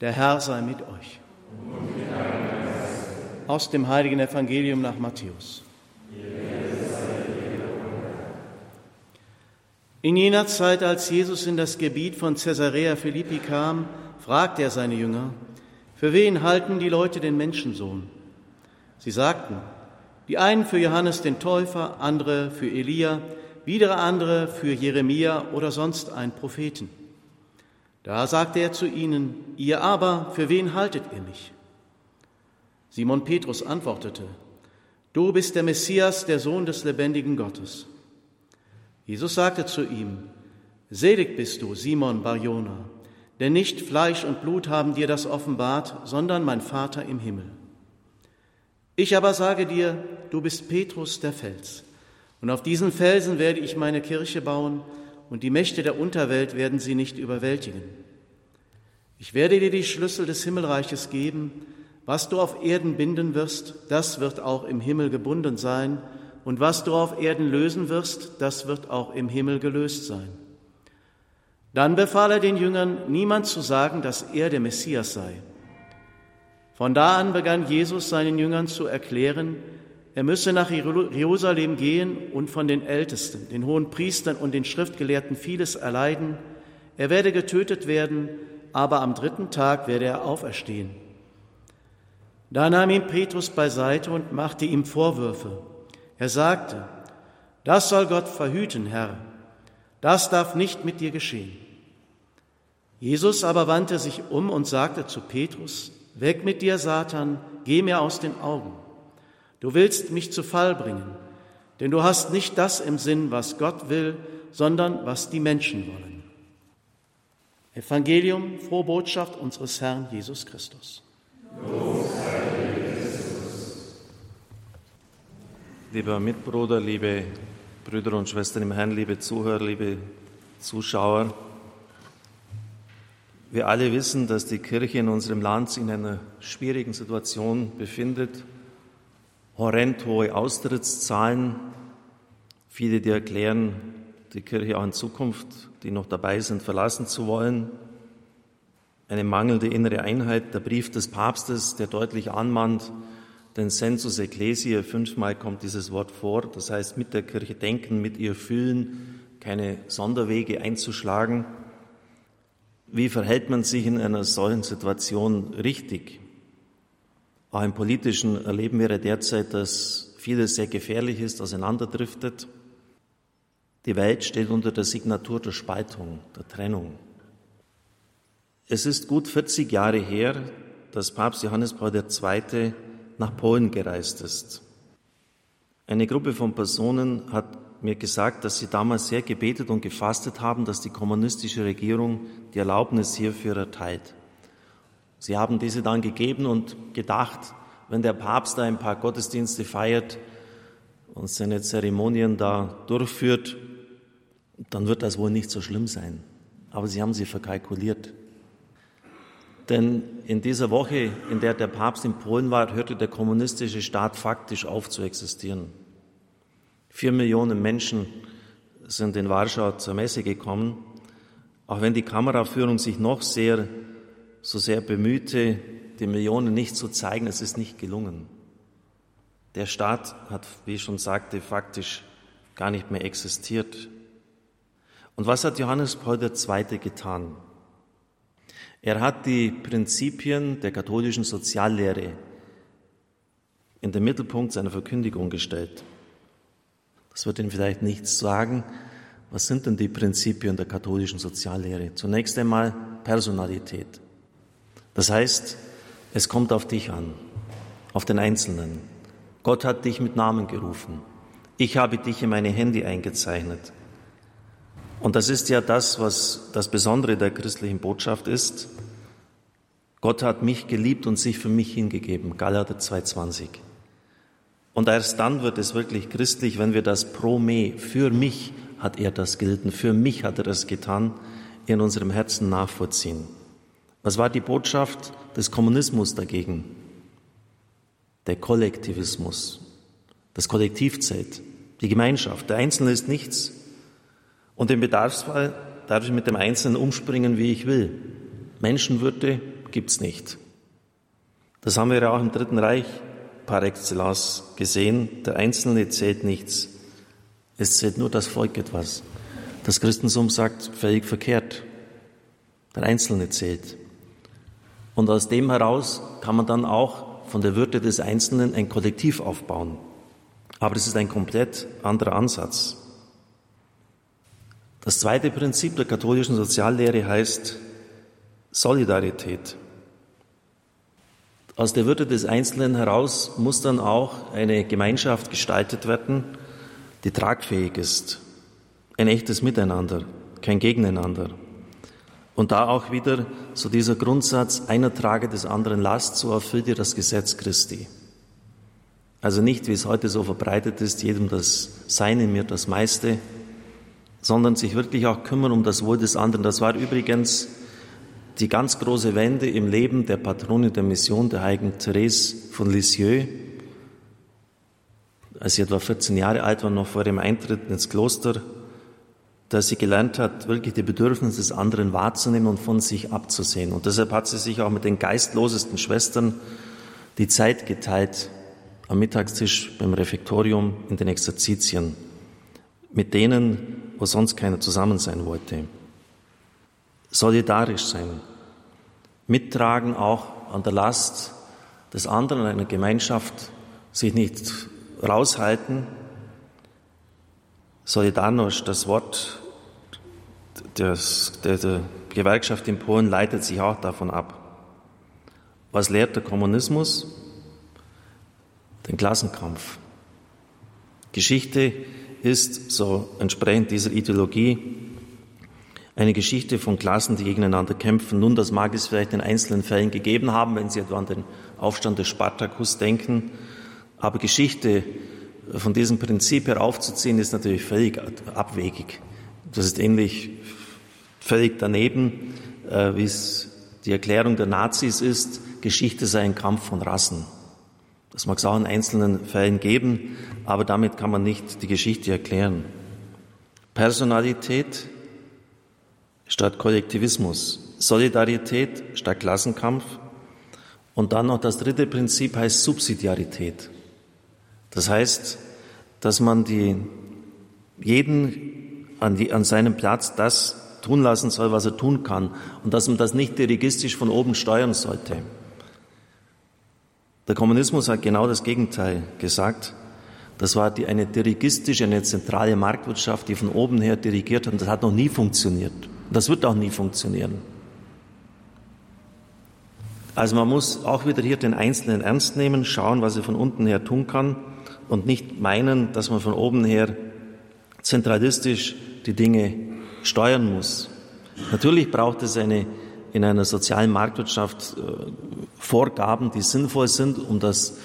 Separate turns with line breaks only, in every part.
Der Herr sei mit euch. Aus dem heiligen Evangelium nach Matthäus. In jener Zeit, als Jesus in das Gebiet von Caesarea Philippi kam, fragte er seine Jünger, für wen halten die Leute den Menschensohn? Sie sagten, die einen für Johannes den Täufer, andere für Elia, wieder andere für Jeremia oder sonst einen Propheten. Da sagte er zu ihnen, ihr aber, für wen haltet ihr mich? Simon Petrus antwortete, du bist der Messias, der Sohn des lebendigen Gottes. Jesus sagte zu ihm, selig bist du, Simon Barjona, denn nicht Fleisch und Blut haben dir das offenbart, sondern mein Vater im Himmel. Ich aber sage dir, du bist Petrus der Fels, und auf diesen Felsen werde ich meine Kirche bauen, und die Mächte der Unterwelt werden sie nicht überwältigen. Ich werde dir die Schlüssel des Himmelreiches geben, was du auf Erden binden wirst, das wird auch im Himmel gebunden sein, und was du auf Erden lösen wirst, das wird auch im Himmel gelöst sein. Dann befahl er den Jüngern, niemand zu sagen, dass er der Messias sei. Von da an begann Jesus seinen Jüngern zu erklären, er müsse nach Jerusalem gehen und von den Ältesten, den hohen Priestern und den Schriftgelehrten vieles erleiden. Er werde getötet werden, aber am dritten Tag werde er auferstehen. Da nahm ihn Petrus beiseite und machte ihm Vorwürfe. Er sagte, das soll Gott verhüten, Herr, das darf nicht mit dir geschehen. Jesus aber wandte sich um und sagte zu Petrus, Weg mit dir, Satan, geh mir aus den Augen. Du willst mich zu Fall bringen, denn du hast nicht das im Sinn, was Gott will, sondern was die Menschen wollen. Evangelium, frohe Botschaft unseres Herrn Jesus Christus.
Lieber Mitbruder, liebe Brüder und Schwestern im Herrn, liebe Zuhörer, liebe Zuschauer, wir alle wissen, dass die Kirche in unserem Land sich in einer schwierigen Situation befindet horrend hohe Austrittszahlen. Viele, die erklären, die Kirche auch in Zukunft, die noch dabei sind, verlassen zu wollen. Eine mangelnde innere Einheit. Der Brief des Papstes, der deutlich anmahnt, den Sensus Ecclesiae, fünfmal kommt dieses Wort vor, das heißt mit der Kirche denken, mit ihr fühlen, keine Sonderwege einzuschlagen. Wie verhält man sich in einer solchen Situation richtig? Auch im Politischen erleben wir derzeit, dass vieles sehr gefährlich ist, auseinanderdriftet. Die Welt steht unter der Signatur der Spaltung, der Trennung. Es ist gut 40 Jahre her, dass Papst Johannes Paul II. nach Polen gereist ist. Eine Gruppe von Personen hat mir gesagt, dass sie damals sehr gebetet und gefastet haben, dass die kommunistische Regierung die Erlaubnis hierfür erteilt. Sie haben diese dann gegeben und gedacht, wenn der Papst da ein paar Gottesdienste feiert und seine Zeremonien da durchführt, dann wird das wohl nicht so schlimm sein. Aber sie haben sie verkalkuliert. Denn in dieser Woche, in der der Papst in Polen war, hörte der kommunistische Staat faktisch auf zu existieren. Vier Millionen Menschen sind in Warschau zur Messe gekommen, auch wenn die Kameraführung sich noch sehr so sehr bemühte, die Millionen nicht zu zeigen, es ist nicht gelungen. Der Staat hat, wie ich schon sagte, faktisch gar nicht mehr existiert. Und was hat Johannes Paul II. getan? Er hat die Prinzipien der katholischen Soziallehre in den Mittelpunkt seiner Verkündigung gestellt. Das wird Ihnen vielleicht nichts sagen. Was sind denn die Prinzipien der katholischen Soziallehre? Zunächst einmal Personalität. Das heißt, es kommt auf dich an, auf den Einzelnen. Gott hat dich mit Namen gerufen. Ich habe dich in meine Hände eingezeichnet. Und das ist ja das, was das Besondere der christlichen Botschaft ist. Gott hat mich geliebt und sich für mich hingegeben. Galater 2,20. Und erst dann wird es wirklich christlich, wenn wir das pro me, für mich hat er das gelten, für mich hat er das getan, in unserem Herzen nachvollziehen. Was war die Botschaft des Kommunismus dagegen? Der Kollektivismus, das Kollektivzelt, die Gemeinschaft. Der Einzelne ist nichts. Und im Bedarfsfall darf ich mit dem Einzelnen umspringen, wie ich will. Menschenwürde gibt's nicht. Das haben wir ja auch im Dritten Reich par excellence gesehen. Der Einzelne zählt nichts. Es zählt nur das Volk etwas. Das Christentum sagt völlig verkehrt. Der Einzelne zählt. Und aus dem heraus kann man dann auch von der Würde des Einzelnen ein Kollektiv aufbauen. Aber es ist ein komplett anderer Ansatz. Das zweite Prinzip der katholischen Soziallehre heißt Solidarität. Aus der Würde des Einzelnen heraus muss dann auch eine Gemeinschaft gestaltet werden, die tragfähig ist. Ein echtes Miteinander, kein Gegeneinander. Und da auch wieder so dieser Grundsatz, einer trage des anderen Last, so erfüllt ihr das Gesetz Christi. Also nicht, wie es heute so verbreitet ist, jedem das Seine, mir das meiste, sondern sich wirklich auch kümmern um das Wohl des anderen. Das war übrigens die ganz große Wende im Leben der Patronin der Mission, der heiligen Therese von Lisieux. Als sie etwa 14 Jahre alt war, noch vor dem Eintritt ins Kloster, dass sie gelernt hat, wirklich die Bedürfnisse des anderen wahrzunehmen und von sich abzusehen. Und deshalb hat sie sich auch mit den geistlosesten Schwestern die Zeit geteilt am Mittagstisch beim Refektorium in den Exerzitien, mit denen wo sonst keiner zusammen sein wollte. Solidarisch sein, mittragen auch an der Last des anderen in einer Gemeinschaft, sich nicht raushalten. Solidarność, das Wort des, der, der Gewerkschaft in Polen leitet sich auch davon ab. Was lehrt der Kommunismus? Den Klassenkampf. Geschichte ist, so entsprechend dieser Ideologie, eine Geschichte von Klassen, die gegeneinander kämpfen. Nun, das mag es vielleicht in einzelnen Fällen gegeben haben, wenn Sie etwa an den Aufstand des Spartakus denken. Aber Geschichte von diesem Prinzip heraufzuziehen, ist natürlich völlig abwegig. Das ist ähnlich völlig daneben, äh, wie es die Erklärung der Nazis ist, Geschichte sei ein Kampf von Rassen. Das mag es auch in einzelnen Fällen geben, aber damit kann man nicht die Geschichte erklären. Personalität statt Kollektivismus, Solidarität statt Klassenkampf und dann noch das dritte Prinzip heißt Subsidiarität. Das heißt, dass man die, jeden an, die, an seinem Platz das tun lassen soll, was er tun kann und dass man das nicht dirigistisch von oben steuern sollte. Der Kommunismus hat genau das Gegenteil gesagt. Das war die, eine dirigistische, eine zentrale Marktwirtschaft, die von oben her dirigiert hat. Und das hat noch nie funktioniert. Das wird auch nie funktionieren. Also man muss auch wieder hier den Einzelnen ernst nehmen, schauen, was er von unten her tun kann und nicht meinen, dass man von oben her zentralistisch die Dinge steuern muss. Natürlich braucht es eine in einer sozialen Marktwirtschaft äh, Vorgaben, die sinnvoll sind, um das,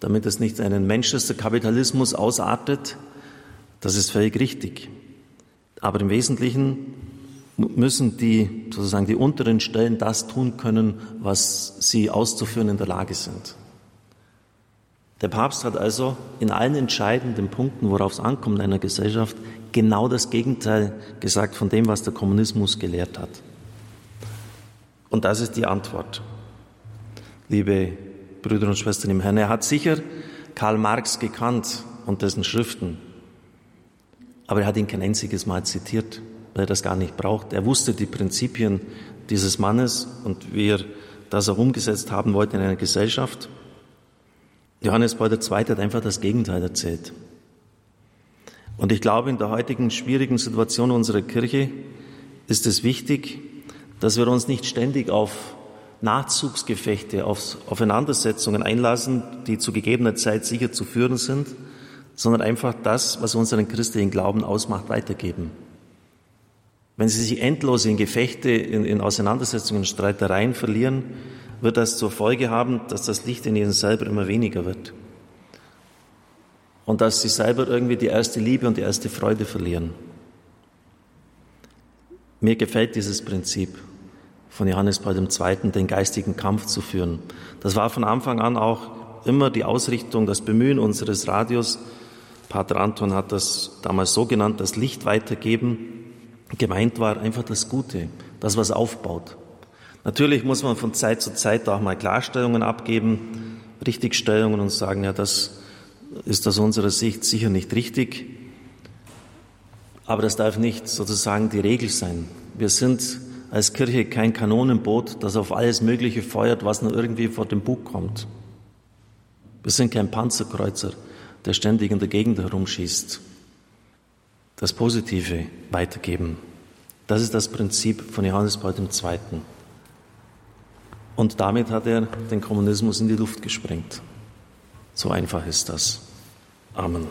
damit es nicht einen Manchester-Kapitalismus ausartet. Das ist völlig richtig. Aber im Wesentlichen müssen die, sozusagen die unteren Stellen das tun können, was sie auszuführen in der Lage sind. Der Papst hat also in allen entscheidenden Punkten, worauf es ankommt in einer Gesellschaft, genau das Gegenteil gesagt von dem, was der Kommunismus gelehrt hat. Und das ist die Antwort, liebe Brüder und Schwestern im Herrn. Er hat sicher Karl Marx gekannt und dessen Schriften, aber er hat ihn kein einziges Mal zitiert, weil er das gar nicht braucht. Er wusste die Prinzipien dieses Mannes und wie er das auch umgesetzt haben wollte in einer Gesellschaft. Johannes Paul II. hat einfach das Gegenteil erzählt. Und ich glaube, in der heutigen schwierigen Situation unserer Kirche ist es wichtig, dass wir uns nicht ständig auf Nachzugsgefechte, auf Aufeinandersetzungen einlassen, die zu gegebener Zeit sicher zu führen sind, sondern einfach das, was unseren christlichen Glauben ausmacht, weitergeben. Wenn Sie sich endlos in Gefechte, in, in Auseinandersetzungen, in Streitereien verlieren, wird das zur Folge haben, dass das Licht in Ihnen selber immer weniger wird. Und dass Sie selber irgendwie die erste Liebe und die erste Freude verlieren. Mir gefällt dieses Prinzip von Johannes Paul II., den geistigen Kampf zu führen. Das war von Anfang an auch immer die Ausrichtung, das Bemühen unseres Radios. Pater Anton hat das damals so genannt, das Licht weitergeben. Gemeint war einfach das Gute, das, was aufbaut. Natürlich muss man von Zeit zu Zeit auch mal Klarstellungen abgeben, Richtigstellungen und sagen, ja, das ist aus unserer Sicht sicher nicht richtig. Aber das darf nicht sozusagen die Regel sein. Wir sind als Kirche kein Kanonenboot, das auf alles Mögliche feuert, was nur irgendwie vor dem Bug kommt. Wir sind kein Panzerkreuzer, der ständig in der Gegend herumschießt. Das Positive weitergeben. Das ist das Prinzip von Johannes Paul II. Und damit hat er den Kommunismus in die Luft gesprengt. So einfach ist das. Amen.